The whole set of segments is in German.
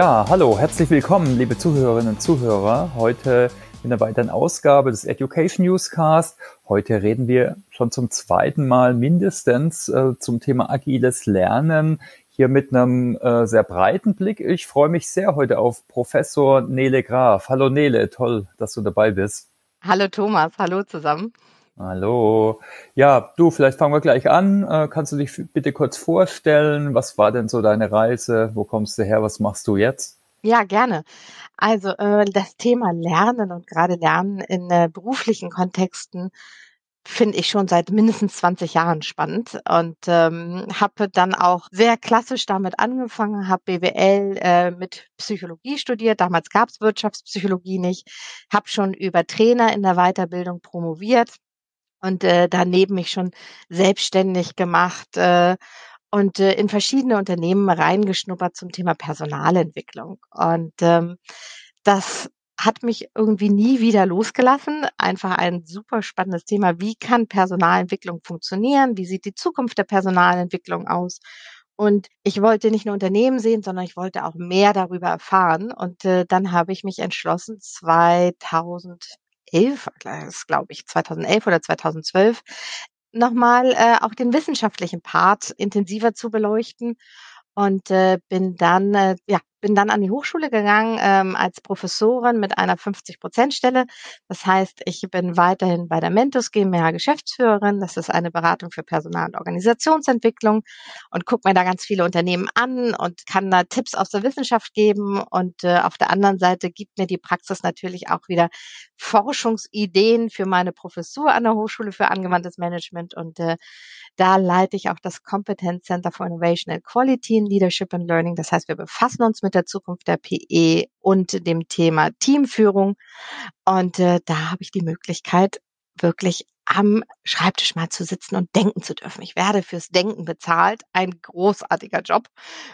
Ja, hallo, herzlich willkommen, liebe Zuhörerinnen und Zuhörer. Heute in einer weiteren Ausgabe des Education Newscast. Heute reden wir schon zum zweiten Mal mindestens äh, zum Thema agiles Lernen. Hier mit einem äh, sehr breiten Blick. Ich freue mich sehr heute auf Professor Nele Graf. Hallo Nele, toll, dass du dabei bist. Hallo Thomas, hallo zusammen. Hallo. Ja, du, vielleicht fangen wir gleich an. Äh, kannst du dich bitte kurz vorstellen? Was war denn so deine Reise? Wo kommst du her? Was machst du jetzt? Ja, gerne. Also äh, das Thema Lernen und gerade Lernen in äh, beruflichen Kontexten finde ich schon seit mindestens 20 Jahren spannend und ähm, habe dann auch sehr klassisch damit angefangen, habe BWL äh, mit Psychologie studiert. Damals gab es Wirtschaftspsychologie nicht, habe schon über Trainer in der Weiterbildung promoviert und äh, daneben mich schon selbstständig gemacht äh, und äh, in verschiedene Unternehmen reingeschnuppert zum Thema Personalentwicklung. Und ähm, das hat mich irgendwie nie wieder losgelassen. Einfach ein super spannendes Thema. Wie kann Personalentwicklung funktionieren? Wie sieht die Zukunft der Personalentwicklung aus? Und ich wollte nicht nur Unternehmen sehen, sondern ich wollte auch mehr darüber erfahren. Und äh, dann habe ich mich entschlossen, 2011, das glaube ich, 2011 oder 2012, nochmal äh, auch den wissenschaftlichen Part intensiver zu beleuchten. Und äh, bin dann äh, ja bin dann an die Hochschule gegangen ähm, als Professorin mit einer 50-Prozent-Stelle. Das heißt, ich bin weiterhin bei der Mentos GmbH Geschäftsführerin. Das ist eine Beratung für Personal- und Organisationsentwicklung und gucke mir da ganz viele Unternehmen an und kann da Tipps aus der Wissenschaft geben. Und äh, auf der anderen Seite gibt mir die Praxis natürlich auch wieder Forschungsideen für meine Professur an der Hochschule für angewandtes Management. Und äh, da leite ich auch das Competence Center for Innovation and Quality in Leadership and Learning. Das heißt, wir befassen uns mit der Zukunft der PE und dem Thema Teamführung. Und äh, da habe ich die Möglichkeit, wirklich am Schreibtisch mal zu sitzen und denken zu dürfen. Ich werde fürs Denken bezahlt. Ein großartiger Job.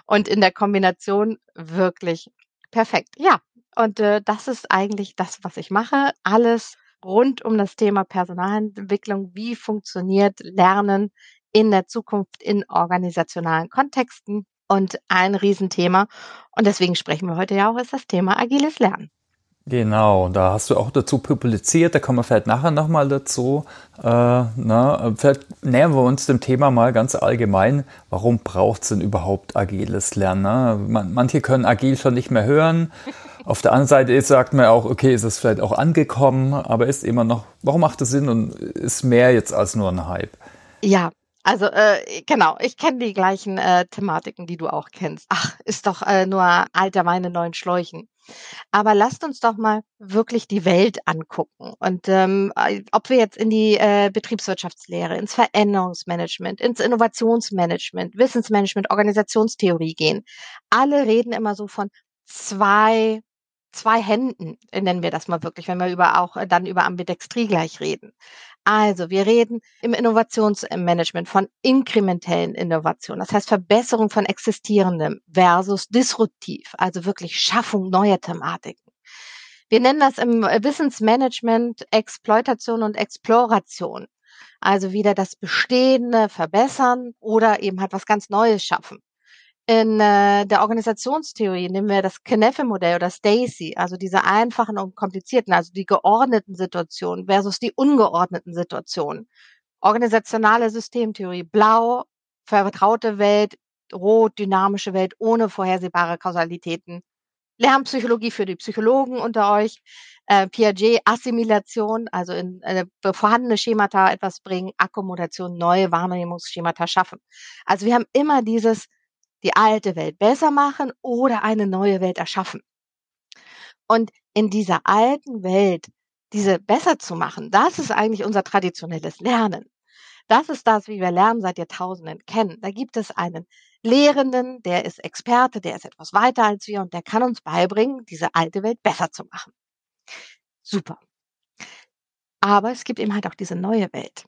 Und in der Kombination wirklich perfekt. Ja, und äh, das ist eigentlich das, was ich mache. Alles rund um das Thema Personalentwicklung. Wie funktioniert Lernen in der Zukunft in organisationalen Kontexten? und ein Riesenthema. Und deswegen sprechen wir heute ja auch, ist das Thema agiles Lernen. Genau, da hast du auch dazu publiziert, da kommen wir vielleicht nachher nochmal dazu. Äh, na, vielleicht nähern wir uns dem Thema mal ganz allgemein. Warum braucht es denn überhaupt agiles Lernen? Ne? Man, manche können agil schon nicht mehr hören. Auf der anderen Seite sagt man auch, okay, ist es vielleicht auch angekommen, aber ist immer noch, warum macht es Sinn und ist mehr jetzt als nur ein Hype? Ja, also äh, genau, ich kenne die gleichen äh, Thematiken, die du auch kennst. Ach, ist doch äh, nur alter Wein in neuen Schläuchen. Aber lasst uns doch mal wirklich die Welt angucken. Und ähm, äh, ob wir jetzt in die äh, Betriebswirtschaftslehre, ins Veränderungsmanagement, ins Innovationsmanagement, Wissensmanagement, Organisationstheorie gehen. Alle reden immer so von zwei zwei Händen, nennen wir das mal wirklich, wenn wir über auch äh, dann über Ambidextrie gleich reden. Also, wir reden im Innovationsmanagement von inkrementellen Innovationen, das heißt Verbesserung von existierendem versus disruptiv, also wirklich Schaffung neuer Thematiken. Wir nennen das im Wissensmanagement Exploitation und Exploration. Also wieder das Bestehende verbessern oder eben halt was ganz Neues schaffen. In äh, der Organisationstheorie nehmen wir das Knefe-Modell oder Stacy, also diese einfachen und komplizierten, also die geordneten Situationen versus die ungeordneten Situationen. Organisationale Systemtheorie, blau, vertraute Welt, rot, dynamische Welt ohne vorhersehbare Kausalitäten. Lernpsychologie für die Psychologen unter euch, äh, Piaget, Assimilation, also in äh, vorhandene Schemata etwas bringen, Akkommodation, neue Wahrnehmungsschemata schaffen. Also wir haben immer dieses die alte Welt besser machen oder eine neue Welt erschaffen. Und in dieser alten Welt, diese besser zu machen, das ist eigentlich unser traditionelles Lernen. Das ist das, wie wir Lernen seit Jahrtausenden kennen. Da gibt es einen Lehrenden, der ist Experte, der ist etwas weiter als wir und der kann uns beibringen, diese alte Welt besser zu machen. Super. Aber es gibt eben halt auch diese neue Welt.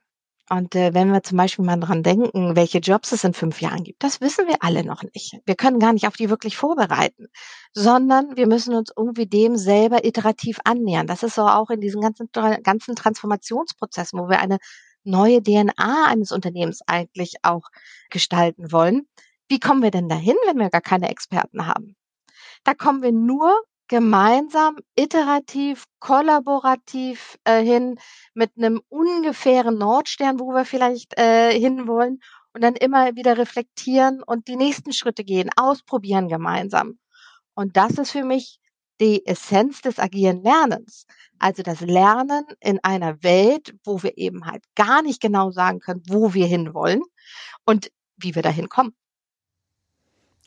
Und äh, wenn wir zum Beispiel mal dran denken, welche Jobs es in fünf Jahren gibt, das wissen wir alle noch nicht. Wir können gar nicht auf die wirklich vorbereiten, sondern wir müssen uns irgendwie dem selber iterativ annähern. Das ist so auch in diesen ganzen, ganzen Transformationsprozessen, wo wir eine neue DNA eines Unternehmens eigentlich auch gestalten wollen. Wie kommen wir denn dahin, wenn wir gar keine Experten haben? Da kommen wir nur gemeinsam, iterativ, kollaborativ äh, hin mit einem ungefähren Nordstern, wo wir vielleicht äh, hinwollen und dann immer wieder reflektieren und die nächsten Schritte gehen, ausprobieren gemeinsam. Und das ist für mich die Essenz des agilen Lernens. Also das Lernen in einer Welt, wo wir eben halt gar nicht genau sagen können, wo wir hinwollen und wie wir dahin kommen.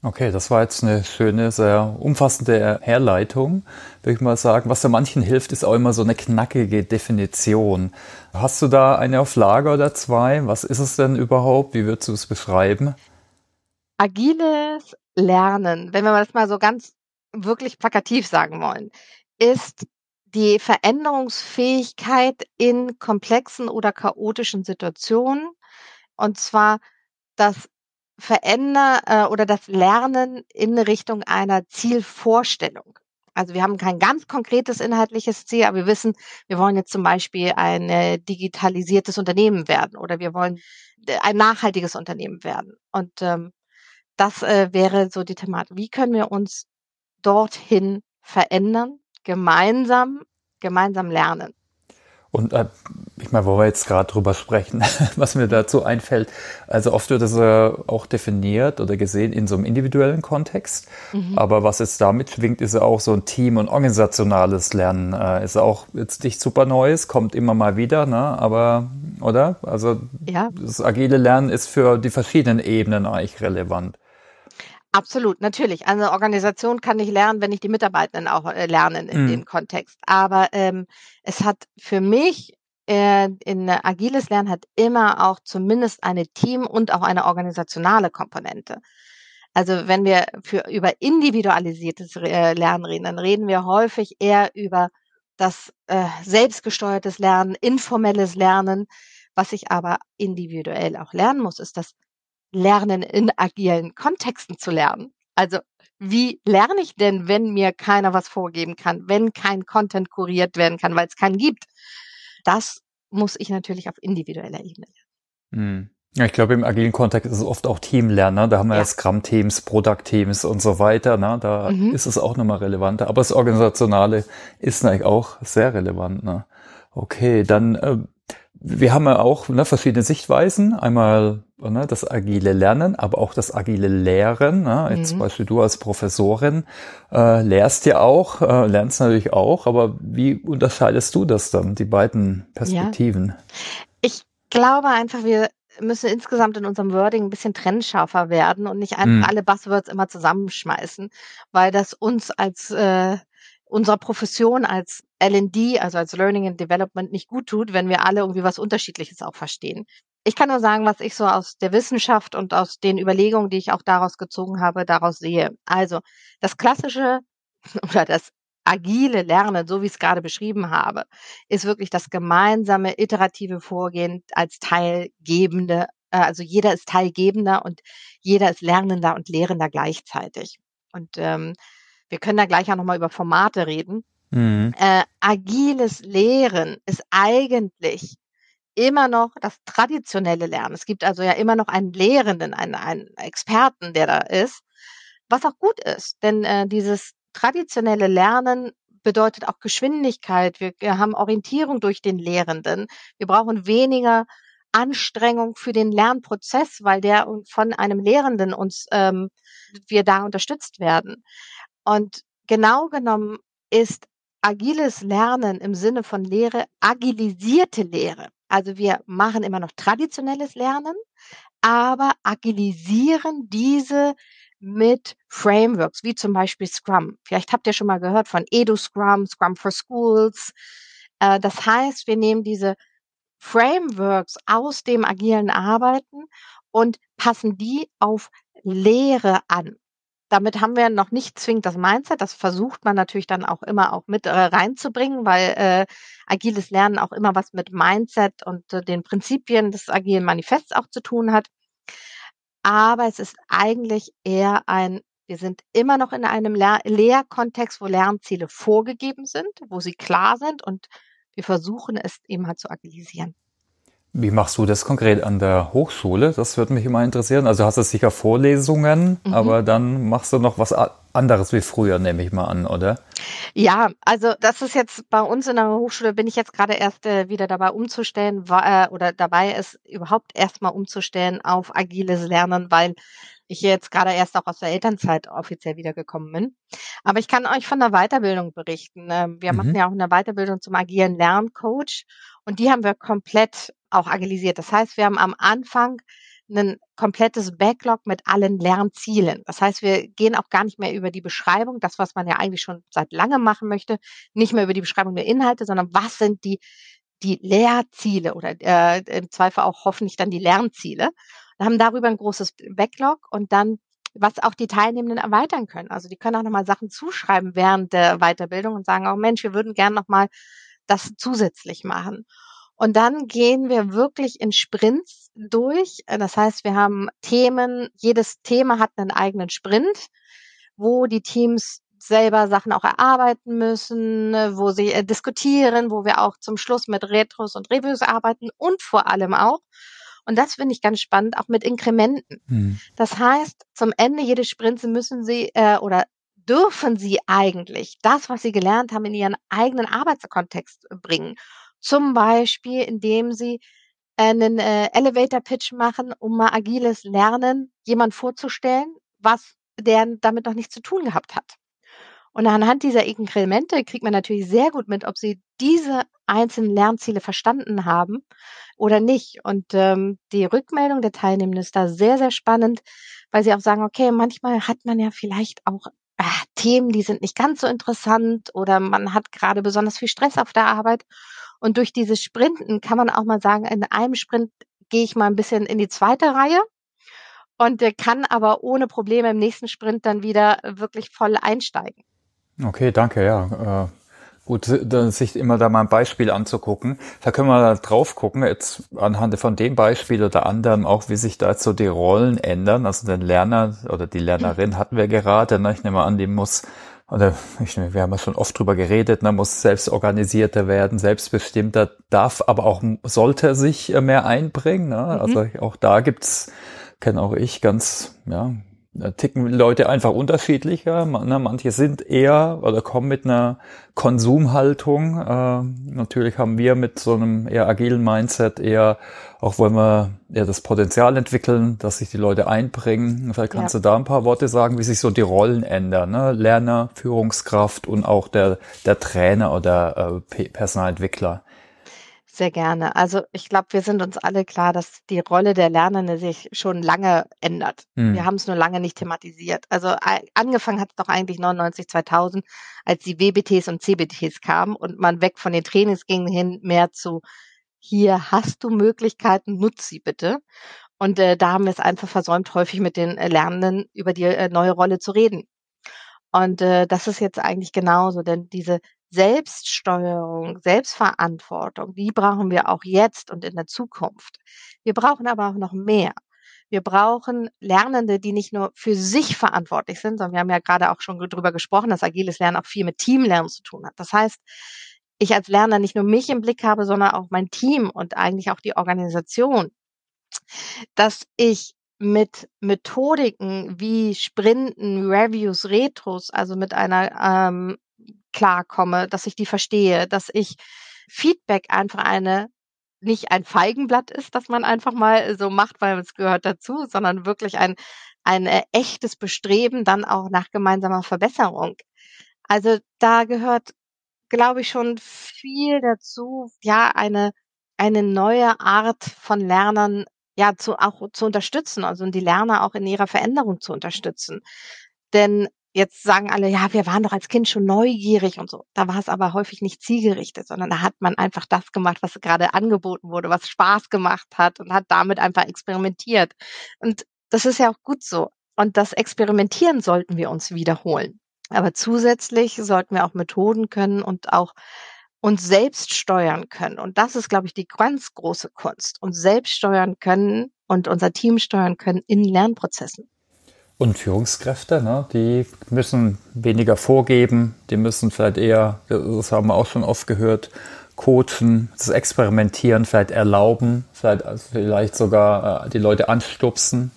Okay, das war jetzt eine schöne, sehr umfassende Herleitung, würde ich mal sagen. Was für manchen hilft, ist auch immer so eine knackige Definition. Hast du da eine auf Lager oder zwei? Was ist es denn überhaupt? Wie würdest du es beschreiben? Agiles Lernen, wenn wir das mal so ganz wirklich plakativ sagen wollen, ist die Veränderungsfähigkeit in komplexen oder chaotischen Situationen. Und zwar das Veränder äh, oder das Lernen in Richtung einer Zielvorstellung. Also wir haben kein ganz konkretes inhaltliches Ziel, aber wir wissen, wir wollen jetzt zum Beispiel ein äh, digitalisiertes Unternehmen werden oder wir wollen äh, ein nachhaltiges Unternehmen werden. Und ähm, das äh, wäre so die Thematik. Wie können wir uns dorthin verändern, gemeinsam, gemeinsam lernen? Und äh, ich meine, wo wir jetzt gerade drüber sprechen, was mir dazu einfällt, also oft wird es äh, auch definiert oder gesehen in so einem individuellen Kontext. Mhm. Aber was jetzt damit schwingt, ist ja auch so ein Team- und organisationales Lernen. Äh, ist auch jetzt nicht super Neues, kommt immer mal wieder, ne? aber, oder? Also ja. das agile Lernen ist für die verschiedenen Ebenen eigentlich relevant. Absolut, natürlich. Eine Organisation kann nicht lernen, wenn nicht die Mitarbeitenden auch äh, lernen in mhm. dem Kontext. Aber ähm, es hat für mich äh, in agiles Lernen hat immer auch zumindest eine Team- und auch eine organisationale Komponente. Also wenn wir für über individualisiertes äh, Lernen reden, dann reden wir häufig eher über das äh, selbstgesteuertes Lernen, informelles Lernen. Was ich aber individuell auch lernen muss, ist das lernen, in agilen Kontexten zu lernen. Also wie lerne ich denn, wenn mir keiner was vorgeben kann, wenn kein Content kuriert werden kann, weil es keinen gibt? Das muss ich natürlich auf individueller Ebene lernen. Hm. Ja, ich glaube, im agilen Kontext ist es oft auch Teamlernen. Ne? Da haben wir ja, Scrum-Teams, Product-Teams und so weiter. Ne? Da mhm. ist es auch nochmal relevanter. Aber das Organisationale ist eigentlich auch sehr relevant. Ne? Okay, dann äh, wir haben ja auch ne, verschiedene Sichtweisen. Einmal ne, das agile Lernen, aber auch das agile Lehren. Ne? Jetzt mhm. zum Beispiel du als Professorin äh, lehrst ja auch, äh, lernst natürlich auch, aber wie unterscheidest du das dann, die beiden Perspektiven? Ja. Ich glaube einfach, wir müssen insgesamt in unserem Wording ein bisschen trennscharfer werden und nicht einfach mhm. alle Buzzwords immer zusammenschmeißen, weil das uns als äh, unserer Profession als L&D, also als Learning and Development, nicht gut tut, wenn wir alle irgendwie was Unterschiedliches auch verstehen. Ich kann nur sagen, was ich so aus der Wissenschaft und aus den Überlegungen, die ich auch daraus gezogen habe, daraus sehe. Also das klassische oder das agile Lernen, so wie ich es gerade beschrieben habe, ist wirklich das gemeinsame iterative Vorgehen als Teilgebende. Äh, also jeder ist Teilgebender und jeder ist Lernender und Lehrender gleichzeitig. Und ähm, wir können da gleich auch nochmal über Formate reden. Mhm. Äh, agiles Lehren ist eigentlich immer noch das traditionelle Lernen. Es gibt also ja immer noch einen Lehrenden, einen, einen Experten, der da ist, was auch gut ist. Denn äh, dieses traditionelle Lernen bedeutet auch Geschwindigkeit. Wir, wir haben Orientierung durch den Lehrenden. Wir brauchen weniger Anstrengung für den Lernprozess, weil der von einem Lehrenden uns ähm, wir da unterstützt werden. Und genau genommen ist agiles Lernen im Sinne von Lehre agilisierte Lehre. Also wir machen immer noch traditionelles Lernen, aber agilisieren diese mit Frameworks, wie zum Beispiel Scrum. Vielleicht habt ihr schon mal gehört von Edu Scrum, Scrum for Schools. Äh, das heißt, wir nehmen diese Frameworks aus dem agilen Arbeiten und passen die auf Lehre an. Damit haben wir noch nicht zwingend das Mindset. Das versucht man natürlich dann auch immer auch mit äh, reinzubringen, weil äh, agiles Lernen auch immer was mit Mindset und äh, den Prinzipien des agilen Manifests auch zu tun hat. Aber es ist eigentlich eher ein, wir sind immer noch in einem Lehr Lehrkontext, wo Lernziele vorgegeben sind, wo sie klar sind und wir versuchen es eben halt zu agilisieren. Wie machst du das konkret an der Hochschule? Das würde mich immer interessieren. Also hast du sicher Vorlesungen, mhm. aber dann machst du noch was anderes wie früher, nehme ich mal an, oder? Ja, also das ist jetzt bei uns in der Hochschule, bin ich jetzt gerade erst äh, wieder dabei umzustellen, war, äh, oder dabei es überhaupt erstmal umzustellen auf agiles Lernen, weil ich jetzt gerade erst auch aus der Elternzeit offiziell wiedergekommen bin. Aber ich kann euch von der Weiterbildung berichten. Ähm, wir mhm. machen ja auch eine Weiterbildung zum agilen Lerncoach und die haben wir komplett auch agilisiert. Das heißt, wir haben am Anfang ein komplettes Backlog mit allen Lernzielen. Das heißt, wir gehen auch gar nicht mehr über die Beschreibung, das, was man ja eigentlich schon seit langem machen möchte, nicht mehr über die Beschreibung der Inhalte, sondern was sind die, die Lehrziele oder äh, im Zweifel auch hoffentlich dann die Lernziele. Wir haben darüber ein großes Backlog und dann was auch die Teilnehmenden erweitern können. Also die können auch nochmal Sachen zuschreiben während der Weiterbildung und sagen, oh Mensch, wir würden gern nochmal das zusätzlich machen. Und dann gehen wir wirklich in Sprints durch. Das heißt, wir haben Themen, jedes Thema hat einen eigenen Sprint, wo die Teams selber Sachen auch erarbeiten müssen, wo sie äh, diskutieren, wo wir auch zum Schluss mit Retros und Reviews arbeiten und vor allem auch, und das finde ich ganz spannend, auch mit Inkrementen. Mhm. Das heißt, zum Ende jedes Sprints müssen sie äh, oder dürfen sie eigentlich das, was sie gelernt haben, in ihren eigenen Arbeitskontext bringen. Zum Beispiel, indem sie einen äh, Elevator Pitch machen, um mal agiles Lernen jemand vorzustellen, was der damit noch nichts zu tun gehabt hat. Und anhand dieser Inkremente kriegt man natürlich sehr gut mit, ob sie diese einzelnen Lernziele verstanden haben oder nicht. Und ähm, die Rückmeldung der Teilnehmenden ist da sehr, sehr spannend, weil sie auch sagen, okay, manchmal hat man ja vielleicht auch äh, Themen, die sind nicht ganz so interessant oder man hat gerade besonders viel Stress auf der Arbeit. Und durch dieses Sprinten kann man auch mal sagen, in einem Sprint gehe ich mal ein bisschen in die zweite Reihe und kann aber ohne Probleme im nächsten Sprint dann wieder wirklich voll einsteigen. Okay, danke, ja. Gut, sich immer da mal ein Beispiel anzugucken. Da können wir drauf gucken, jetzt anhand von dem Beispiel oder anderem auch, wie sich da jetzt so die Rollen ändern. Also den Lerner oder die Lernerin hatten wir gerade, ne? ich nehme an, die muss oder ich, wir haben ja schon oft drüber geredet, man muss selbst organisierter werden, selbstbestimmter, darf, aber auch sollte sich mehr einbringen. Ne? Mhm. Also auch da gibt's, kenne auch ich ganz, ja, ticken Leute einfach unterschiedlicher. Ne? Manche sind eher oder kommen mit einer Konsumhaltung. Äh, natürlich haben wir mit so einem eher agilen Mindset eher, auch wollen wir eher das Potenzial entwickeln, dass sich die Leute einbringen. Vielleicht kannst ja. du da ein paar Worte sagen, wie sich so die Rollen ändern. Ne? Lerner, Führungskraft und auch der, der Trainer oder äh, Personalentwickler. Sehr gerne. Also ich glaube, wir sind uns alle klar, dass die Rolle der Lernende sich schon lange ändert. Mhm. Wir haben es nur lange nicht thematisiert. Also angefangen hat es doch eigentlich 99, 2000, als die WBTs und CBTs kamen und man weg von den Trainings ging hin mehr zu hier hast du Möglichkeiten, nutz sie bitte. Und äh, da haben wir es einfach versäumt, häufig mit den äh, Lernenden über die äh, neue Rolle zu reden. Und äh, das ist jetzt eigentlich genauso, denn diese Selbststeuerung, Selbstverantwortung, die brauchen wir auch jetzt und in der Zukunft. Wir brauchen aber auch noch mehr. Wir brauchen Lernende, die nicht nur für sich verantwortlich sind, sondern wir haben ja gerade auch schon drüber gesprochen, dass agiles Lernen auch viel mit Teamlernen zu tun hat. Das heißt, ich als Lerner nicht nur mich im Blick habe, sondern auch mein Team und eigentlich auch die Organisation. Dass ich mit Methodiken wie Sprinten, Reviews, Retros, also mit einer ähm, klarkomme, dass ich die verstehe, dass ich Feedback einfach eine nicht ein Feigenblatt ist, dass man einfach mal so macht, weil es gehört dazu, sondern wirklich ein, ein äh, echtes Bestreben dann auch nach gemeinsamer Verbesserung. Also da gehört, glaube ich, schon viel dazu, ja, eine, eine neue Art von Lernern ja zu, auch zu unterstützen, also die Lerner auch in ihrer Veränderung zu unterstützen. Denn Jetzt sagen alle, ja, wir waren doch als Kind schon neugierig und so. Da war es aber häufig nicht zielgerichtet, sondern da hat man einfach das gemacht, was gerade angeboten wurde, was Spaß gemacht hat und hat damit einfach experimentiert. Und das ist ja auch gut so. Und das Experimentieren sollten wir uns wiederholen. Aber zusätzlich sollten wir auch Methoden können und auch uns selbst steuern können. Und das ist, glaube ich, die ganz große Kunst. Uns selbst steuern können und unser Team steuern können in Lernprozessen. Und Führungskräfte, ne, die müssen weniger vorgeben, die müssen vielleicht eher, das haben wir auch schon oft gehört, coachen, das Experimentieren vielleicht erlauben, vielleicht, also vielleicht sogar äh, die Leute anstupsen.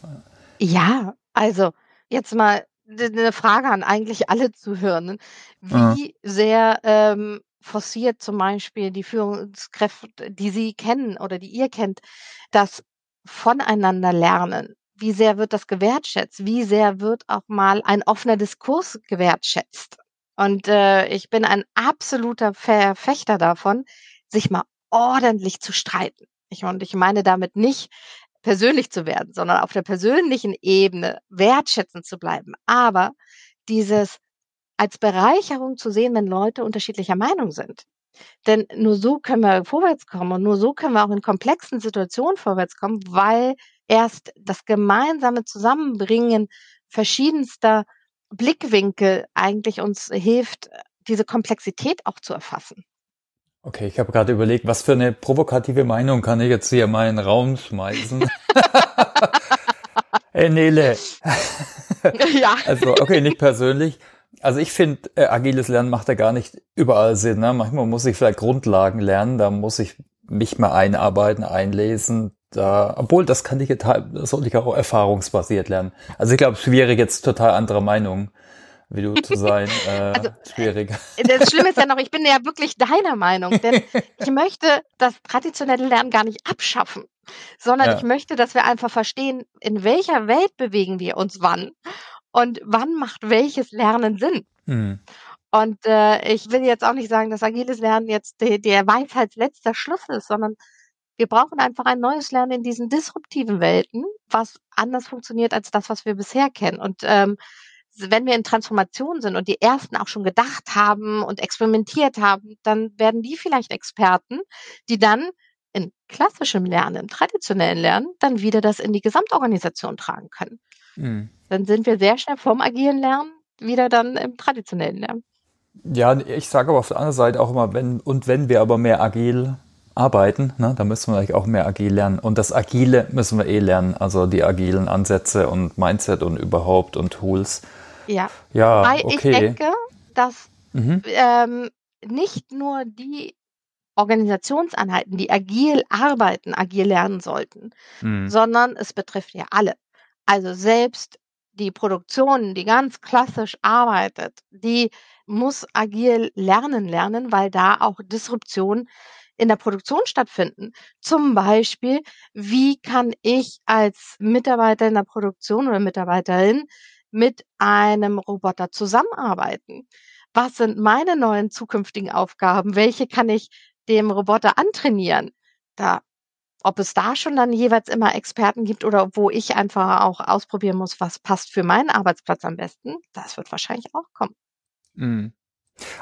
Ja, also jetzt mal eine Frage an eigentlich alle Zuhörenden. Wie ja. sehr ähm, forciert zum Beispiel die Führungskräfte, die Sie kennen oder die ihr kennt, das voneinander lernen? Wie sehr wird das gewertschätzt? Wie sehr wird auch mal ein offener Diskurs gewertschätzt? Und äh, ich bin ein absoluter Verfechter davon, sich mal ordentlich zu streiten. Ich, und ich meine damit nicht persönlich zu werden, sondern auf der persönlichen Ebene wertschätzend zu bleiben. Aber dieses als Bereicherung zu sehen, wenn Leute unterschiedlicher Meinung sind. Denn nur so können wir vorwärts kommen und nur so können wir auch in komplexen Situationen vorwärts kommen, weil erst das gemeinsame Zusammenbringen verschiedenster Blickwinkel eigentlich uns hilft, diese Komplexität auch zu erfassen. Okay, ich habe gerade überlegt, was für eine provokative Meinung kann ich jetzt hier mal in den Raum schmeißen? Ey, Nele. ja. Also, okay, nicht persönlich. Also ich finde, äh, agiles Lernen macht ja gar nicht überall Sinn. Ne? Manchmal muss ich vielleicht Grundlagen lernen, da muss ich mich mal einarbeiten, einlesen. Da, obwohl, das kann ich das sollte ich auch erfahrungsbasiert lernen. Also ich glaube, schwierig jetzt total andere Meinung wie du zu sein. Äh, also, schwierig. Das Schlimme ist ja noch, ich bin ja wirklich deiner Meinung, denn ich möchte das traditionelle Lernen gar nicht abschaffen, sondern ja. ich möchte, dass wir einfach verstehen, in welcher Welt bewegen wir uns wann und wann macht welches Lernen Sinn. Hm. Und äh, ich will jetzt auch nicht sagen, dass agiles Lernen jetzt de, der Weisheitsletzter Schluss ist, sondern wir brauchen einfach ein neues Lernen in diesen disruptiven Welten, was anders funktioniert als das, was wir bisher kennen. Und ähm, wenn wir in Transformation sind und die ersten auch schon gedacht haben und experimentiert haben, dann werden die vielleicht Experten, die dann in klassischem Lernen, im traditionellen Lernen, dann wieder das in die Gesamtorganisation tragen können. Mhm. Dann sind wir sehr schnell vom agilen Lernen wieder dann im traditionellen Lernen. Ja, ich sage aber auf der anderen Seite auch immer, wenn und wenn wir aber mehr agil arbeiten, ne, dann müssen wir eigentlich auch mehr agil lernen. Und das Agile müssen wir eh lernen, also die agilen Ansätze und Mindset und überhaupt und Tools. Ja. Ja, Weil okay. ich denke, dass mhm. ähm, nicht nur die Organisationseinheiten, die agil arbeiten, agil lernen sollten, mhm. sondern es betrifft ja alle. Also selbst die Produktion, die ganz klassisch arbeitet, die muss agil lernen lernen, weil da auch Disruption in der Produktion stattfinden. Zum Beispiel, wie kann ich als Mitarbeiter in der Produktion oder Mitarbeiterin mit einem Roboter zusammenarbeiten? Was sind meine neuen zukünftigen Aufgaben? Welche kann ich dem Roboter antrainieren? Da, ob es da schon dann jeweils immer Experten gibt oder wo ich einfach auch ausprobieren muss, was passt für meinen Arbeitsplatz am besten, das wird wahrscheinlich auch kommen. Mhm.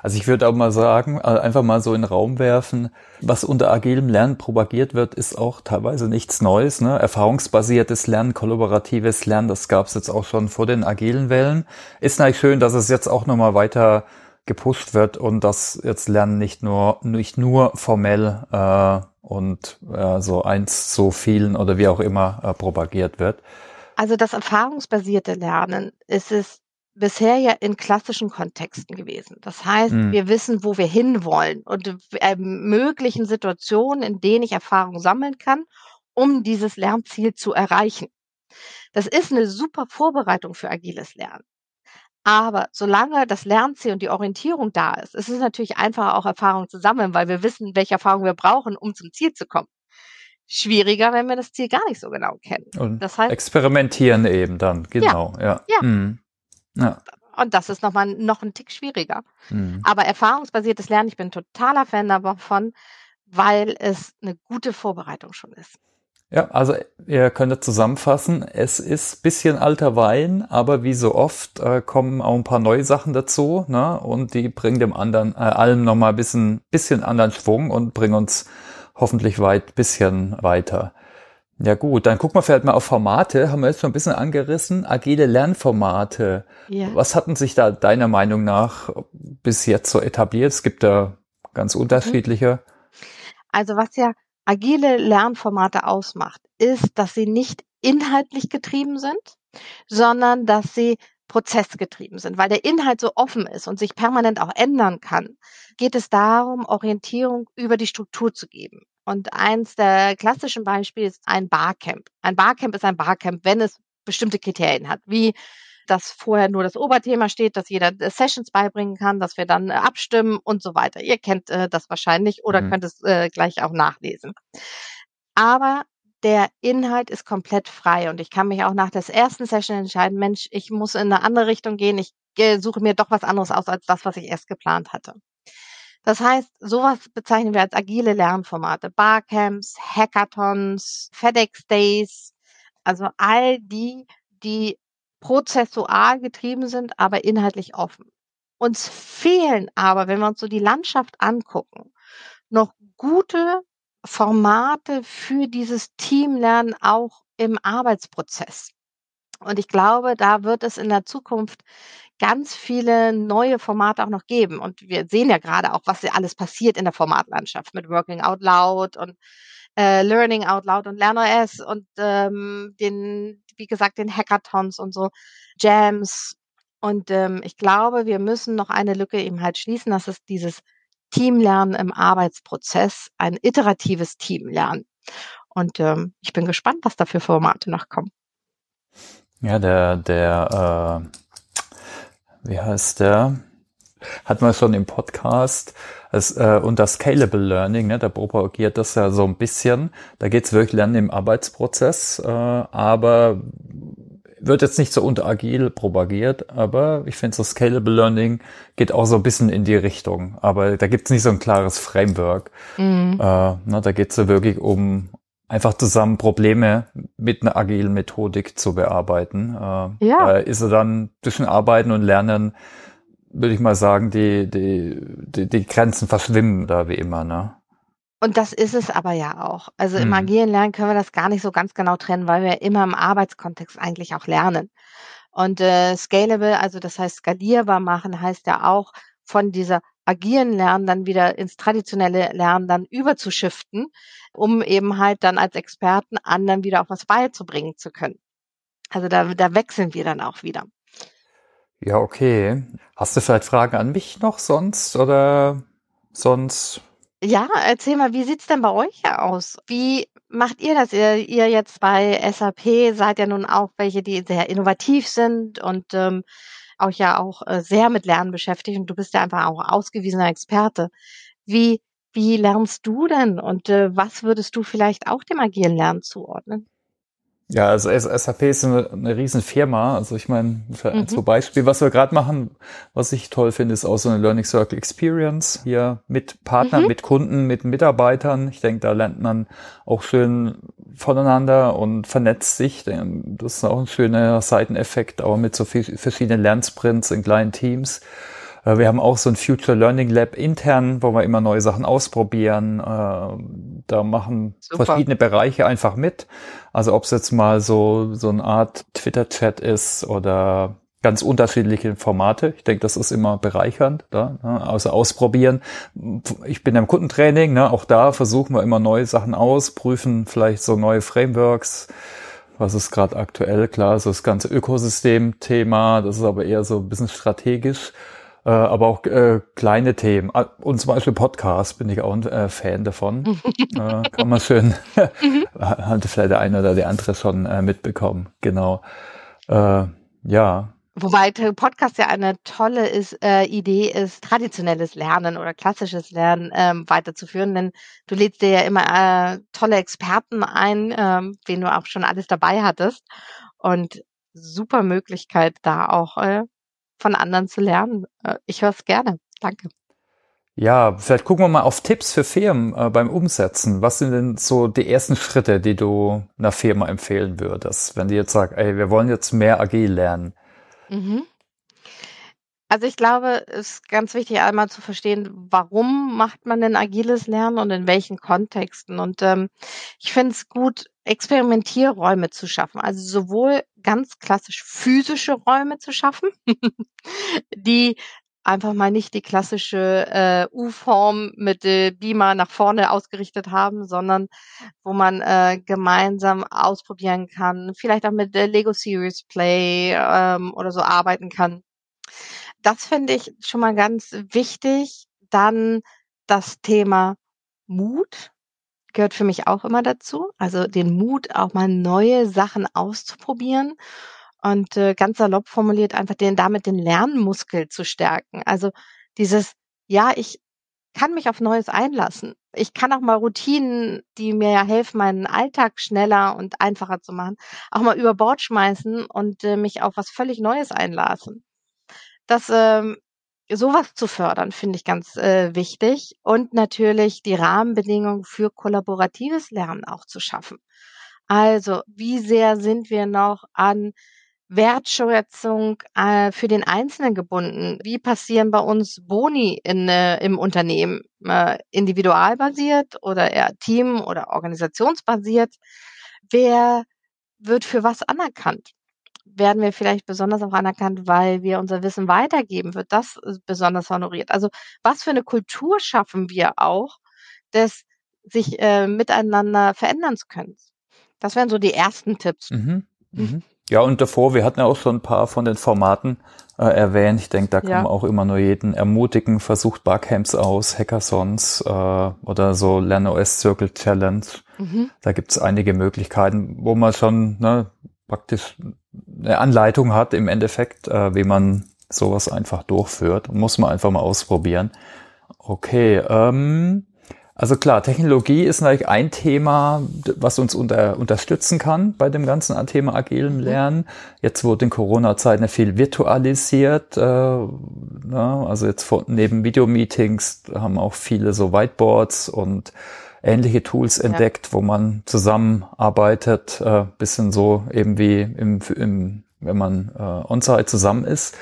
Also ich würde auch mal sagen, äh, einfach mal so in den Raum werfen, was unter agilem Lernen propagiert wird, ist auch teilweise nichts Neues. Ne? Erfahrungsbasiertes Lernen, kollaboratives Lernen, das gab es jetzt auch schon vor den agilen Wellen. Ist natürlich schön, dass es jetzt auch nochmal weiter gepusht wird und dass jetzt Lernen nicht nur nicht nur formell äh, und äh, so eins zu vielen oder wie auch immer äh, propagiert wird. Also das erfahrungsbasierte Lernen ist es bisher ja in klassischen Kontexten gewesen. Das heißt, mhm. wir wissen, wo wir hinwollen und äh, möglichen Situationen, in denen ich Erfahrung sammeln kann, um dieses Lernziel zu erreichen. Das ist eine super Vorbereitung für agiles Lernen. Aber solange das Lernziel und die Orientierung da ist, ist es natürlich einfacher, auch Erfahrung zu sammeln, weil wir wissen, welche Erfahrung wir brauchen, um zum Ziel zu kommen. Schwieriger, wenn wir das Ziel gar nicht so genau kennen. Und das heißt, experimentieren eben dann, genau, ja. ja. ja. Mhm. Ja. Und das ist nochmal noch ein Tick schwieriger. Mhm. Aber erfahrungsbasiertes Lernen, ich bin totaler Fan davon, weil es eine gute Vorbereitung schon ist. Ja, also ihr könnt zusammenfassen, es ist bisschen alter Wein, aber wie so oft äh, kommen auch ein paar neue Sachen dazu, ne? Und die bringen dem anderen, äh, allem nochmal ein bisschen, bisschen anderen Schwung und bringen uns hoffentlich weit bisschen weiter. Ja gut, dann gucken wir vielleicht mal auf Formate. Haben wir jetzt schon ein bisschen angerissen. Agile Lernformate. Ja. Was hatten sich da deiner Meinung nach bis jetzt so etabliert? Es gibt da ganz mhm. unterschiedliche. Also was ja agile Lernformate ausmacht, ist, dass sie nicht inhaltlich getrieben sind, sondern dass sie prozessgetrieben sind, weil der Inhalt so offen ist und sich permanent auch ändern kann, geht es darum, Orientierung über die Struktur zu geben. Und eins der klassischen Beispiele ist ein Barcamp. Ein Barcamp ist ein Barcamp, wenn es bestimmte Kriterien hat, wie dass vorher nur das Oberthema steht, dass jeder äh, Sessions beibringen kann, dass wir dann äh, abstimmen und so weiter. Ihr kennt äh, das wahrscheinlich oder mhm. könnt es äh, gleich auch nachlesen. Aber der Inhalt ist komplett frei und ich kann mich auch nach der ersten Session entscheiden, Mensch, ich muss in eine andere Richtung gehen, ich äh, suche mir doch was anderes aus als das, was ich erst geplant hatte. Das heißt, sowas bezeichnen wir als agile Lernformate. Barcamps, Hackathons, FedEx Days, also all die, die prozessual getrieben sind, aber inhaltlich offen. Uns fehlen aber, wenn wir uns so die Landschaft angucken, noch gute Formate für dieses Teamlernen auch im Arbeitsprozess. Und ich glaube, da wird es in der Zukunft ganz viele neue Formate auch noch geben. Und wir sehen ja gerade auch, was alles passiert in der Formatlandschaft mit Working Out Loud und äh, Learning Out Loud und LernOS und ähm, den, wie gesagt, den Hackathons und so, Jams. Und ähm, ich glaube, wir müssen noch eine Lücke eben halt schließen, dass es dieses Teamlernen im Arbeitsprozess, ein iteratives Teamlernen. Und ähm, ich bin gespannt, was da für Formate noch kommen. Ja, der, der, äh, wie heißt der? Hat man schon im Podcast. Das, äh, und das Scalable Learning, ne, da propagiert das ja so ein bisschen. Da geht's wirklich Lernen im Arbeitsprozess, äh, aber wird jetzt nicht so unter agil propagiert, aber ich finde so Scalable Learning geht auch so ein bisschen in die Richtung. Aber da gibt's nicht so ein klares Framework. Mhm. Äh, ne, da geht's ja wirklich um einfach zusammen Probleme mit einer agilen Methodik zu bearbeiten. Äh, ja. Da ist er dann zwischen Arbeiten und Lernen, würde ich mal sagen, die, die, die, die Grenzen verschwimmen da wie immer. Ne? Und das ist es aber ja auch. Also im mhm. agilen Lernen können wir das gar nicht so ganz genau trennen, weil wir immer im Arbeitskontext eigentlich auch lernen. Und äh, scalable, also das heißt skalierbar machen, heißt ja auch von dieser agilen Lernen dann wieder ins traditionelle Lernen dann überzuschiften, um eben halt dann als Experten anderen wieder auch was beizubringen zu können. Also da, da wechseln wir dann auch wieder. Ja, okay. Hast du vielleicht Fragen an mich noch sonst oder sonst ja, erzähl mal, wie sieht's denn bei euch aus? Wie macht ihr das? Ihr, ihr jetzt bei SAP seid ja nun auch welche, die sehr innovativ sind und ähm, auch ja auch äh, sehr mit Lernen beschäftigt und du bist ja einfach auch ausgewiesener Experte. Wie, wie lernst du denn und äh, was würdest du vielleicht auch dem agilen Lernen zuordnen? Ja, also SAP ist eine, eine Riesenfirma. Also ich meine, mhm. zum Beispiel, was wir gerade machen, was ich toll finde, ist auch so eine Learning Circle Experience hier mit Partnern, mhm. mit Kunden, mit Mitarbeitern. Ich denke, da lernt man auch schön voneinander und vernetzt sich. Das ist auch ein schöner Seiteneffekt, auch mit so viel, verschiedenen Lernsprints in kleinen Teams. Äh, wir haben auch so ein Future Learning Lab intern, wo wir immer neue Sachen ausprobieren. Äh, da machen Super. verschiedene Bereiche einfach mit. Also ob es jetzt mal so, so eine Art Twitter-Chat ist oder ganz unterschiedliche Formate. Ich denke, das ist immer bereichernd, da, ne? also ausprobieren. Ich bin im Kundentraining, ne? auch da versuchen wir immer neue Sachen aus, prüfen vielleicht so neue Frameworks, was ist gerade aktuell, klar, so das ganze Ökosystem-Thema, das ist aber eher so ein bisschen strategisch äh, aber auch äh, kleine Themen. Ah, und zum Beispiel Podcast bin ich auch ein äh, Fan davon. äh, kann man schön, hatte vielleicht der eine oder der andere schon äh, mitbekommen. Genau. Äh, ja. Wobei Podcast ja eine tolle ist, äh, Idee ist, traditionelles Lernen oder klassisches Lernen ähm, weiterzuführen, denn du lädst dir ja immer äh, tolle Experten ein, ähm, wen du auch schon alles dabei hattest und super Möglichkeit, da auch äh, von anderen zu lernen. Äh, ich höre es gerne. Danke. Ja, vielleicht gucken wir mal auf Tipps für Firmen äh, beim Umsetzen. Was sind denn so die ersten Schritte, die du einer Firma empfehlen würdest, wenn die jetzt sagt, ey, wir wollen jetzt mehr agil lernen? Mhm. Also ich glaube, es ist ganz wichtig, einmal zu verstehen, warum macht man denn agiles Lernen und in welchen Kontexten. Und ähm, ich finde es gut, Experimentierräume zu schaffen. Also sowohl ganz klassisch physische Räume zu schaffen, die einfach mal nicht die klassische äh, U-Form mit äh, Beamer nach vorne ausgerichtet haben, sondern wo man äh, gemeinsam ausprobieren kann, vielleicht auch mit äh, Lego Series Play ähm, oder so arbeiten kann das finde ich schon mal ganz wichtig. Dann das Thema Mut gehört für mich auch immer dazu. Also den Mut, auch mal neue Sachen auszuprobieren und äh, ganz salopp formuliert einfach den damit den Lernmuskel zu stärken. Also dieses ja, ich kann mich auf Neues einlassen. Ich kann auch mal Routinen, die mir ja helfen, meinen Alltag schneller und einfacher zu machen, auch mal über Bord schmeißen und äh, mich auf was völlig Neues einlassen. Das ähm, sowas zu fördern, finde ich ganz äh, wichtig und natürlich die Rahmenbedingungen für kollaboratives Lernen auch zu schaffen. Also, wie sehr sind wir noch an Wertschätzung äh, für den Einzelnen gebunden? Wie passieren bei uns Boni in, äh, im Unternehmen? Äh, individualbasiert oder eher team- oder organisationsbasiert? Wer wird für was anerkannt? Werden wir vielleicht besonders auch anerkannt, weil wir unser Wissen weitergeben? Wird das äh, besonders honoriert? Also was für eine Kultur schaffen wir auch, des sich äh, miteinander verändern zu können? Das wären so die ersten Tipps. Mhm. Mhm. Ja, und davor, wir hatten ja auch schon ein paar von den Formaten äh, erwähnt. Ich denke, da kann ja. man auch immer nur jeden ermutigen, versucht Barcamps aus, Hackathons äh, oder so LernOS Circle Challenge. Mhm. Da gibt's einige Möglichkeiten, wo man schon ne, praktisch eine Anleitung hat im Endeffekt, äh, wie man sowas einfach durchführt. Muss man einfach mal ausprobieren. Okay, ähm, also klar, Technologie ist natürlich ein Thema, was uns unter, unterstützen kann bei dem ganzen Thema agilem mhm. Lernen. Jetzt wurde in Corona-Zeiten viel virtualisiert. Äh, na, also jetzt von, neben Videomeetings haben auch viele so Whiteboards und ähnliche Tools ja. entdeckt, wo man zusammenarbeitet, äh, bisschen so eben wie im, im wenn man äh, on-site zusammen ist.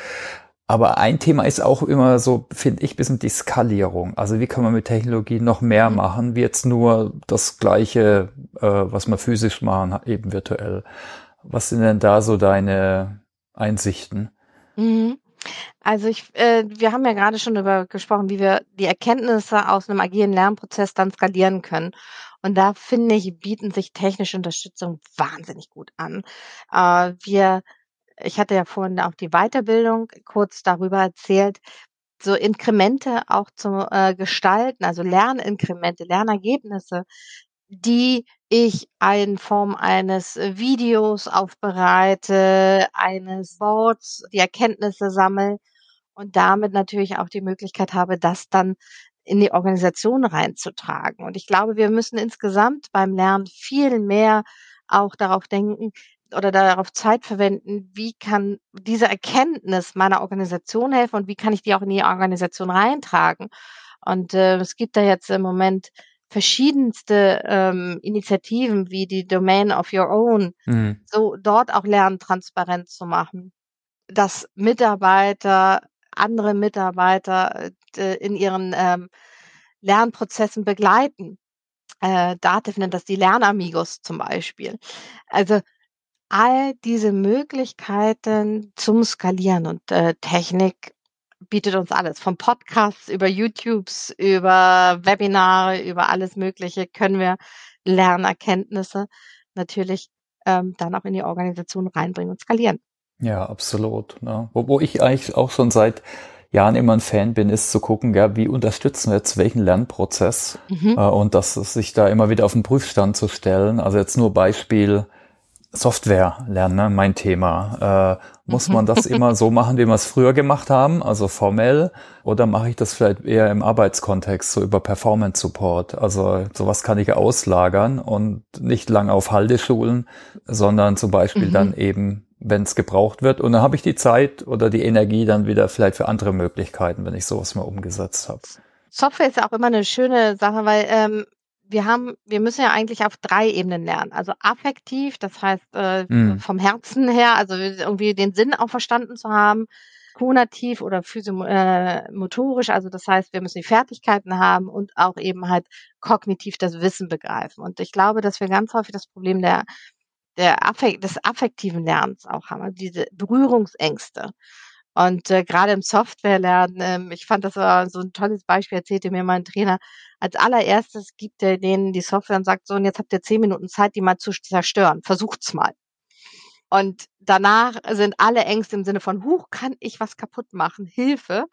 Aber ein Thema ist auch immer so, finde ich, bisschen die Skalierung. Also wie kann man mit Technologie noch mehr mhm. machen, wie jetzt nur das Gleiche, äh, was wir physisch machen, eben virtuell. Was sind denn da so deine Einsichten? Mhm. Also ich, äh, wir haben ja gerade schon darüber gesprochen, wie wir die Erkenntnisse aus einem agilen Lernprozess dann skalieren können. Und da finde ich, bieten sich technische Unterstützung wahnsinnig gut an. Äh, wir ich hatte ja vorhin auch die Weiterbildung kurz darüber erzählt, so Inkremente auch zu äh, gestalten, also Lerninkremente, Lernergebnisse, die ich in Form eines Videos aufbereite, eines Boards, die Erkenntnisse sammle und damit natürlich auch die Möglichkeit habe, das dann in die Organisation reinzutragen. Und ich glaube, wir müssen insgesamt beim Lernen viel mehr auch darauf denken, oder darauf Zeit verwenden, wie kann diese Erkenntnis meiner Organisation helfen und wie kann ich die auch in die Organisation reintragen. Und äh, es gibt da jetzt im Moment verschiedenste ähm, Initiativen wie die Domain of Your Own, mhm. so dort auch Lernen transparent zu machen, dass Mitarbeiter, andere Mitarbeiter äh, in ihren ähm, Lernprozessen begleiten. Äh, Dativ nennt das die Lernamigos zum Beispiel. Also all diese Möglichkeiten zum Skalieren und äh, Technik bietet uns alles. Vom Podcasts über YouTubes, über Webinare, über alles Mögliche können wir Lernerkenntnisse natürlich ähm, dann auch in die Organisation reinbringen und skalieren. Ja, absolut. Ne? Wo, wo ich eigentlich auch schon seit Jahren immer ein Fan bin, ist zu gucken, ja, wie unterstützen wir jetzt welchen Lernprozess mhm. äh, und das sich da immer wieder auf den Prüfstand zu stellen. Also jetzt nur Beispiel Software lernen, ne? mein Thema. Äh, muss man das immer so machen, wie wir es früher gemacht haben, also formell, oder mache ich das vielleicht eher im Arbeitskontext, so über Performance Support? Also sowas kann ich auslagern und nicht lang auf Halteschulen, sondern zum Beispiel mhm. dann eben, wenn es gebraucht wird. Und dann habe ich die Zeit oder die Energie dann wieder vielleicht für andere Möglichkeiten, wenn ich sowas mal umgesetzt habe. Software ist ja auch immer eine schöne Sache, weil ähm, wir haben, wir müssen ja eigentlich auf drei Ebenen lernen. Also affektiv, das heißt äh, mm. vom Herzen her, also irgendwie den Sinn auch verstanden zu haben. Konativ oder physiomotorisch, äh, also das heißt, wir müssen die Fertigkeiten haben und auch eben halt kognitiv das Wissen begreifen. Und ich glaube, dass wir ganz häufig das Problem der der Affekt, des affektiven Lernens auch haben, also diese Berührungsängste. Und äh, gerade im Softwarelernen, ähm, ich fand das war so ein tolles Beispiel, erzählte mir mein Trainer. Als allererstes gibt er denen die Software und sagt so, und jetzt habt ihr zehn Minuten Zeit, die mal zu zerstören. Versucht's mal. Und danach sind alle Ängste im Sinne von, huch, kann ich was kaputt machen? Hilfe,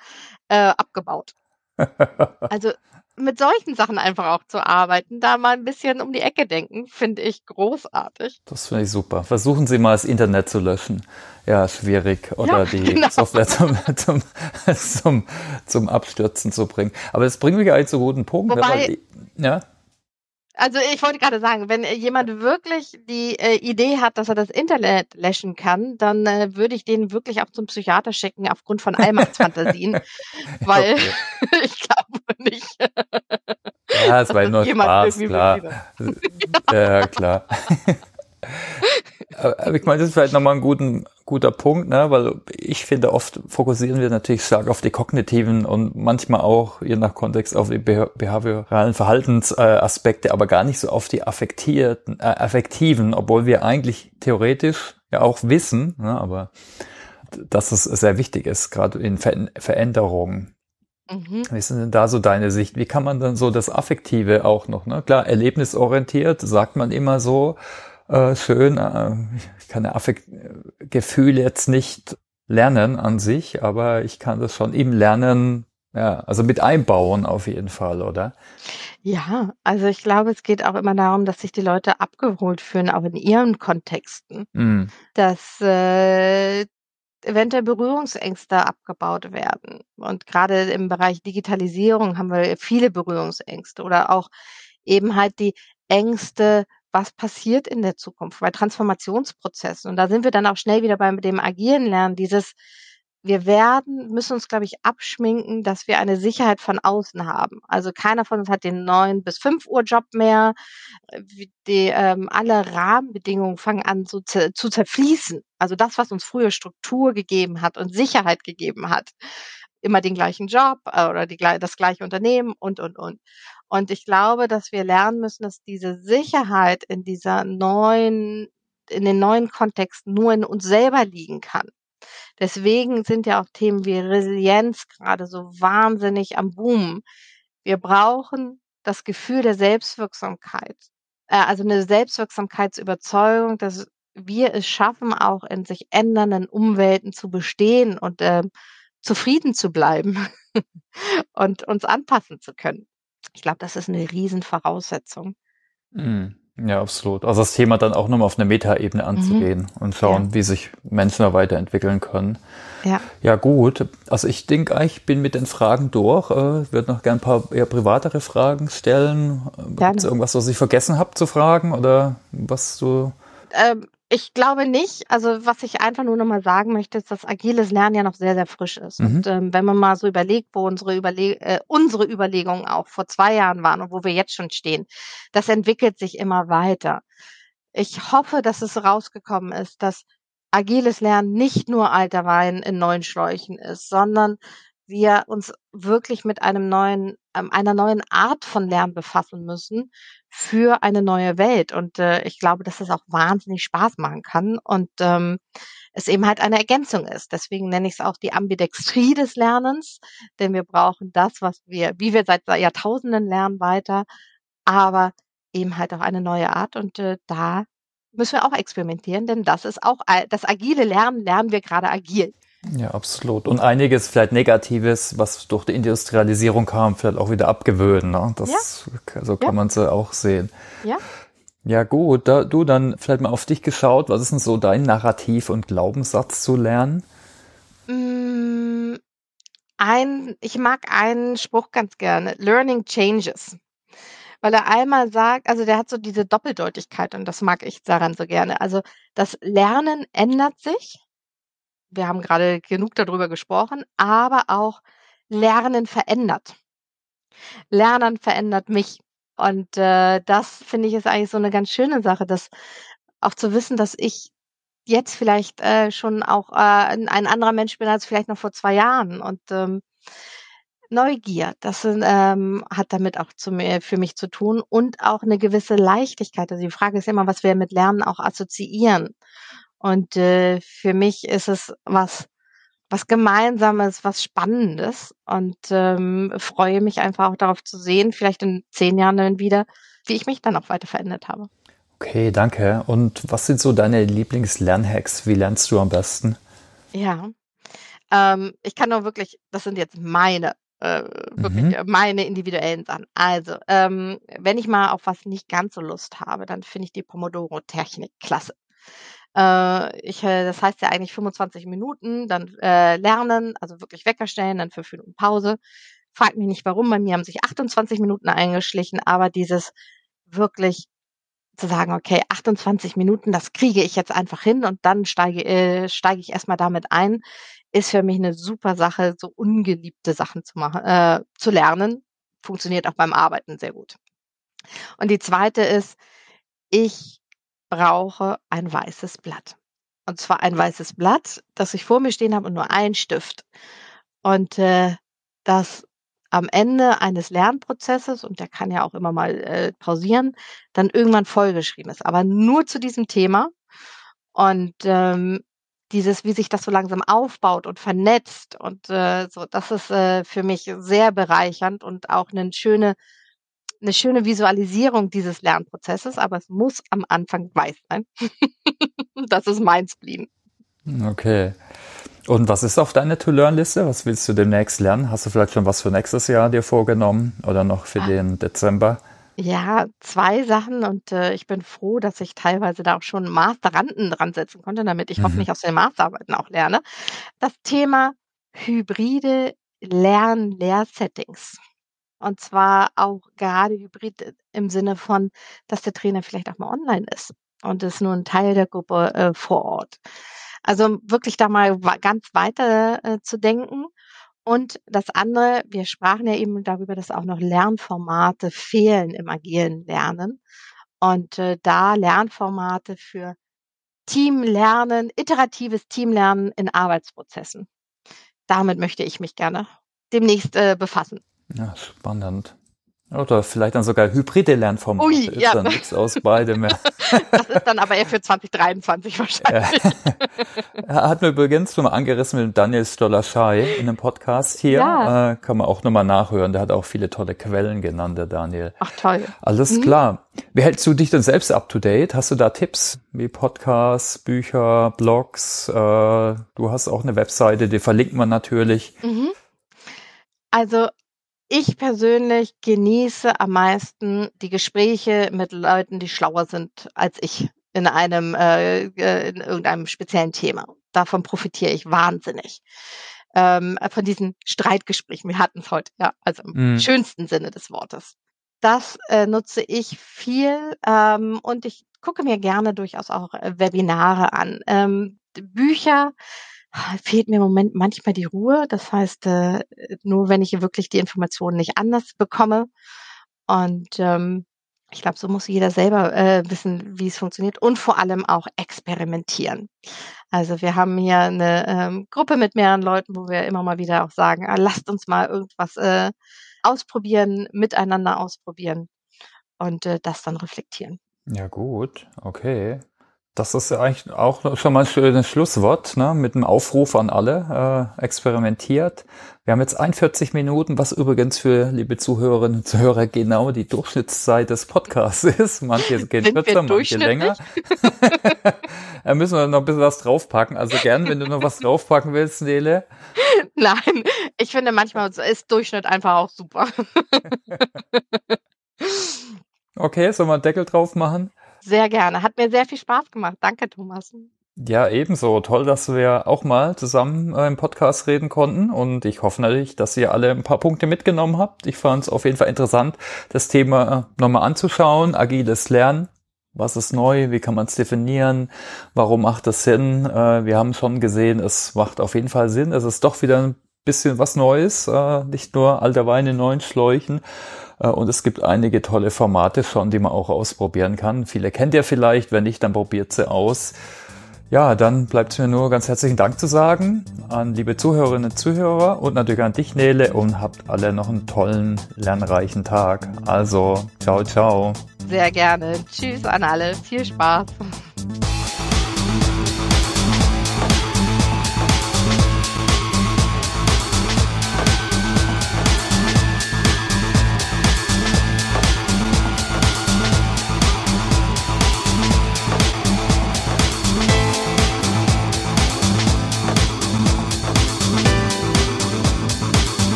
äh, abgebaut. Also mit solchen Sachen einfach auch zu arbeiten, da mal ein bisschen um die Ecke denken, finde ich großartig. Das finde ich super. Versuchen Sie mal das Internet zu löschen. Ja, schwierig. Oder ja, die genau. Software zum, zum, zum, zum Abstürzen zu bringen. Aber das bringt mich eigentlich zu guten Punkt. Ne, Wobei, ne, ja. Also ich wollte gerade sagen, wenn jemand wirklich die äh, Idee hat, dass er das Internet löschen kann, dann äh, würde ich den wirklich auch zum Psychiater schicken aufgrund von Allmachtsfantasien, weil okay. ich glaube nicht. ja, es war nur Spaß, klar. ja, klar. Aber ich meine, das ist vielleicht nochmal ein guten, guter Punkt, ne? weil ich finde, oft fokussieren wir natürlich stark auf die kognitiven und manchmal auch, je nach Kontext, auf die behavioralen Verhaltensaspekte, aber gar nicht so auf die affektierten, äh, affektiven, obwohl wir eigentlich theoretisch ja auch wissen, ne? aber dass es sehr wichtig ist, gerade in Ver Veränderungen. Mhm. Wie ist denn da so deine Sicht? Wie kann man dann so das Affektive auch noch, ne? Klar, erlebnisorientiert, sagt man immer so, äh, schön. Äh, ich kann Affekt Gefühl jetzt nicht lernen an sich, aber ich kann das schon im Lernen, ja, also mit einbauen auf jeden Fall, oder? Ja, also ich glaube, es geht auch immer darum, dass sich die Leute abgeholt fühlen, auch in ihren Kontexten, mm. dass äh, eventuell Berührungsängste abgebaut werden. Und gerade im Bereich Digitalisierung haben wir viele Berührungsängste oder auch eben halt die Ängste was passiert in der Zukunft bei Transformationsprozessen. Und da sind wir dann auch schnell wieder beim dem agilen Lernen, dieses wir werden, müssen uns, glaube ich, abschminken, dass wir eine Sicherheit von außen haben. Also keiner von uns hat den neun bis fünf Uhr Job mehr. Die, ähm, alle Rahmenbedingungen fangen an zu, zu zerfließen. Also das, was uns früher Struktur gegeben hat und Sicherheit gegeben hat. Immer den gleichen Job äh, oder die, das gleiche Unternehmen und, und, und. Und ich glaube, dass wir lernen müssen, dass diese Sicherheit in dieser neuen, in den neuen Kontexten nur in uns selber liegen kann. Deswegen sind ja auch Themen wie Resilienz gerade so wahnsinnig am Boom. Wir brauchen das Gefühl der Selbstwirksamkeit, äh, also eine Selbstwirksamkeitsüberzeugung, dass wir es schaffen, auch in sich ändernden Umwelten zu bestehen und äh, zufrieden zu bleiben und uns anpassen zu können. Ich glaube, das ist eine Riesenvoraussetzung. Mhm. Ja, absolut. Also das Thema dann auch nochmal auf eine Metaebene mhm. anzugehen mhm. und schauen, ja. wie sich Menschen da weiterentwickeln können. Ja. Ja, gut. Also ich denke, ich bin mit den Fragen durch. Ich würde noch gerne ein paar eher privatere Fragen stellen. Gibt es irgendwas, was ich vergessen habe zu fragen oder was du? Ähm, ich glaube nicht. Also was ich einfach nur noch mal sagen möchte, ist, dass agiles Lernen ja noch sehr, sehr frisch ist. Mhm. Und ähm, wenn man mal so überlegt, wo unsere, Überle äh, unsere Überlegungen auch vor zwei Jahren waren und wo wir jetzt schon stehen, das entwickelt sich immer weiter. Ich hoffe, dass es rausgekommen ist, dass agiles Lernen nicht nur alter Wein in neuen Schläuchen ist, sondern wir uns wirklich mit einem neuen, ähm, einer neuen Art von Lernen befassen müssen für eine neue Welt. Und äh, ich glaube, dass es auch wahnsinnig Spaß machen kann und ähm, es eben halt eine Ergänzung ist. Deswegen nenne ich es auch die Ambidextrie des Lernens, denn wir brauchen das, was wir, wie wir seit Jahrtausenden lernen, weiter, aber eben halt auch eine neue Art. Und äh, da müssen wir auch experimentieren, denn das ist auch das agile Lernen, lernen wir gerade agil. Ja, absolut. Und einiges vielleicht Negatives, was durch die Industrialisierung kam, vielleicht auch wieder abgewöhnen. Ne? Das, ja. So kann ja. man es auch sehen. Ja. Ja, gut. Da, du dann vielleicht mal auf dich geschaut. Was ist denn so dein Narrativ und Glaubenssatz zu lernen? Mm, ein, ich mag einen Spruch ganz gerne. Learning changes. Weil er einmal sagt, also der hat so diese Doppeldeutigkeit und das mag ich daran so gerne. Also das Lernen ändert sich wir haben gerade genug darüber gesprochen, aber auch Lernen verändert. Lernen verändert mich. Und äh, das finde ich ist eigentlich so eine ganz schöne Sache, dass auch zu wissen, dass ich jetzt vielleicht äh, schon auch äh, ein anderer Mensch bin als vielleicht noch vor zwei Jahren. Und ähm, Neugier, das ähm, hat damit auch zu mir, für mich zu tun und auch eine gewisse Leichtigkeit. Also die Frage ist immer, was wir mit Lernen auch assoziieren. Und äh, für mich ist es was, was Gemeinsames, was Spannendes und ähm, freue mich einfach auch darauf zu sehen, vielleicht in zehn Jahren dann wieder, wie ich mich dann auch weiter verändert habe. Okay, danke. Und was sind so deine Lieblingslernhacks? Wie lernst du am besten? Ja, ähm, ich kann nur wirklich, das sind jetzt meine Äh, wirklich mhm. meine individuellen Sachen. Also, ähm, wenn ich mal auf was nicht ganz so Lust habe, dann finde ich die Pomodoro-Technik klasse. Äh, ich, äh, das heißt ja eigentlich 25 Minuten, dann äh, lernen, also wirklich Wecker stellen, dann fünf Minuten Pause. Frag mich nicht warum, bei mir haben sich 28 Minuten eingeschlichen, aber dieses wirklich zu sagen, okay, 28 Minuten, das kriege ich jetzt einfach hin und dann steige, äh, steige ich erstmal damit ein, ist für mich eine super Sache, so ungeliebte Sachen zu machen, äh, zu lernen. Funktioniert auch beim Arbeiten sehr gut. Und die zweite ist, ich brauche ein weißes Blatt. Und zwar ein weißes Blatt, das ich vor mir stehen habe und nur ein Stift. Und äh, das am Ende eines Lernprozesses, und der kann ja auch immer mal äh, pausieren, dann irgendwann vollgeschrieben ist. Aber nur zu diesem Thema. Und ähm, dieses, wie sich das so langsam aufbaut und vernetzt und äh, so, das ist äh, für mich sehr bereichernd und auch eine schöne, eine schöne Visualisierung dieses Lernprozesses, aber es muss am Anfang weiß sein. das ist mein Spleen. Okay. Und was ist auf deiner To-Learn-Liste? Was willst du demnächst lernen? Hast du vielleicht schon was für nächstes Jahr dir vorgenommen oder noch für ah. den Dezember? Ja, zwei Sachen und äh, ich bin froh, dass ich teilweise da auch schon Masteranden dran setzen konnte, damit ich mhm. hoffentlich aus den Masterarbeiten auch lerne. Das Thema hybride Lern-Lehrsettings. Und zwar auch gerade hybrid im Sinne von, dass der Trainer vielleicht auch mal online ist und ist nur ein Teil der Gruppe äh, vor Ort. Also wirklich da mal ganz weiter äh, zu denken. Und das andere, wir sprachen ja eben darüber, dass auch noch Lernformate fehlen im agilen Lernen. Und äh, da Lernformate für Teamlernen, iteratives Teamlernen in Arbeitsprozessen. Damit möchte ich mich gerne demnächst äh, befassen. Ja, spannend. Oder vielleicht dann sogar hybride Lernformate. Ui, ist ja. dann nichts aus beidem mehr. Das ist dann aber eher für 2023 wahrscheinlich. Ja. Hat mir übrigens schon mal angerissen mit Daniel Stolaschai in einem Podcast hier. Ja. Äh, kann man auch nochmal nachhören. Der hat auch viele tolle Quellen genannt, der Daniel. Ach toll. Alles mhm. klar. Wie hältst du dich denn selbst up to date? Hast du da Tipps wie Podcasts, Bücher, Blogs? Äh, du hast auch eine Webseite, die verlinkt man natürlich. Mhm. Also ich persönlich genieße am meisten die Gespräche mit Leuten, die schlauer sind als ich in einem äh, äh, in irgendeinem speziellen Thema. Davon profitiere ich wahnsinnig. Ähm, von diesen Streitgesprächen. Wir hatten es heute, ja, also im mm. schönsten Sinne des Wortes. Das äh, nutze ich viel ähm, und ich gucke mir gerne durchaus auch äh, Webinare an. Ähm, Bücher fehlt mir im Moment manchmal die Ruhe. Das heißt, äh, nur wenn ich wirklich die Informationen nicht anders bekomme. Und ähm, ich glaube, so muss jeder selber äh, wissen, wie es funktioniert und vor allem auch experimentieren. Also wir haben hier eine ähm, Gruppe mit mehreren Leuten, wo wir immer mal wieder auch sagen, ah, lasst uns mal irgendwas äh, ausprobieren, miteinander ausprobieren und äh, das dann reflektieren. Ja gut, okay. Das ist ja eigentlich auch schon mal ein schönes Schlusswort, ne? mit einem Aufruf an alle, äh, experimentiert. Wir haben jetzt 41 Minuten, was übrigens für liebe Zuhörerinnen und Zuhörer genau die Durchschnittszeit des Podcasts ist. Manche gehen kürzer, manche länger. da müssen wir noch ein bisschen was draufpacken. Also gern, wenn du noch was draufpacken willst, Nele. Nein, ich finde manchmal ist Durchschnitt einfach auch super. okay, sollen wir einen Deckel drauf machen? Sehr gerne. Hat mir sehr viel Spaß gemacht. Danke, Thomas. Ja, ebenso. Toll, dass wir auch mal zusammen äh, im Podcast reden konnten. Und ich hoffe natürlich, dass ihr alle ein paar Punkte mitgenommen habt. Ich fand es auf jeden Fall interessant, das Thema nochmal anzuschauen. Agiles Lernen. Was ist neu? Wie kann man es definieren? Warum macht es Sinn? Äh, wir haben schon gesehen, es macht auf jeden Fall Sinn. Es ist doch wieder ein bisschen was Neues, äh, nicht nur alter Wein in neuen Schläuchen. Äh, und es gibt einige tolle Formate schon, die man auch ausprobieren kann. Viele kennt ihr vielleicht, wenn nicht, dann probiert sie aus. Ja, dann bleibt mir nur ganz herzlichen Dank zu sagen an liebe Zuhörerinnen und Zuhörer und natürlich an dich, Nele, und habt alle noch einen tollen, lernreichen Tag. Also, ciao, ciao. Sehr gerne. Tschüss an alle. Viel Spaß.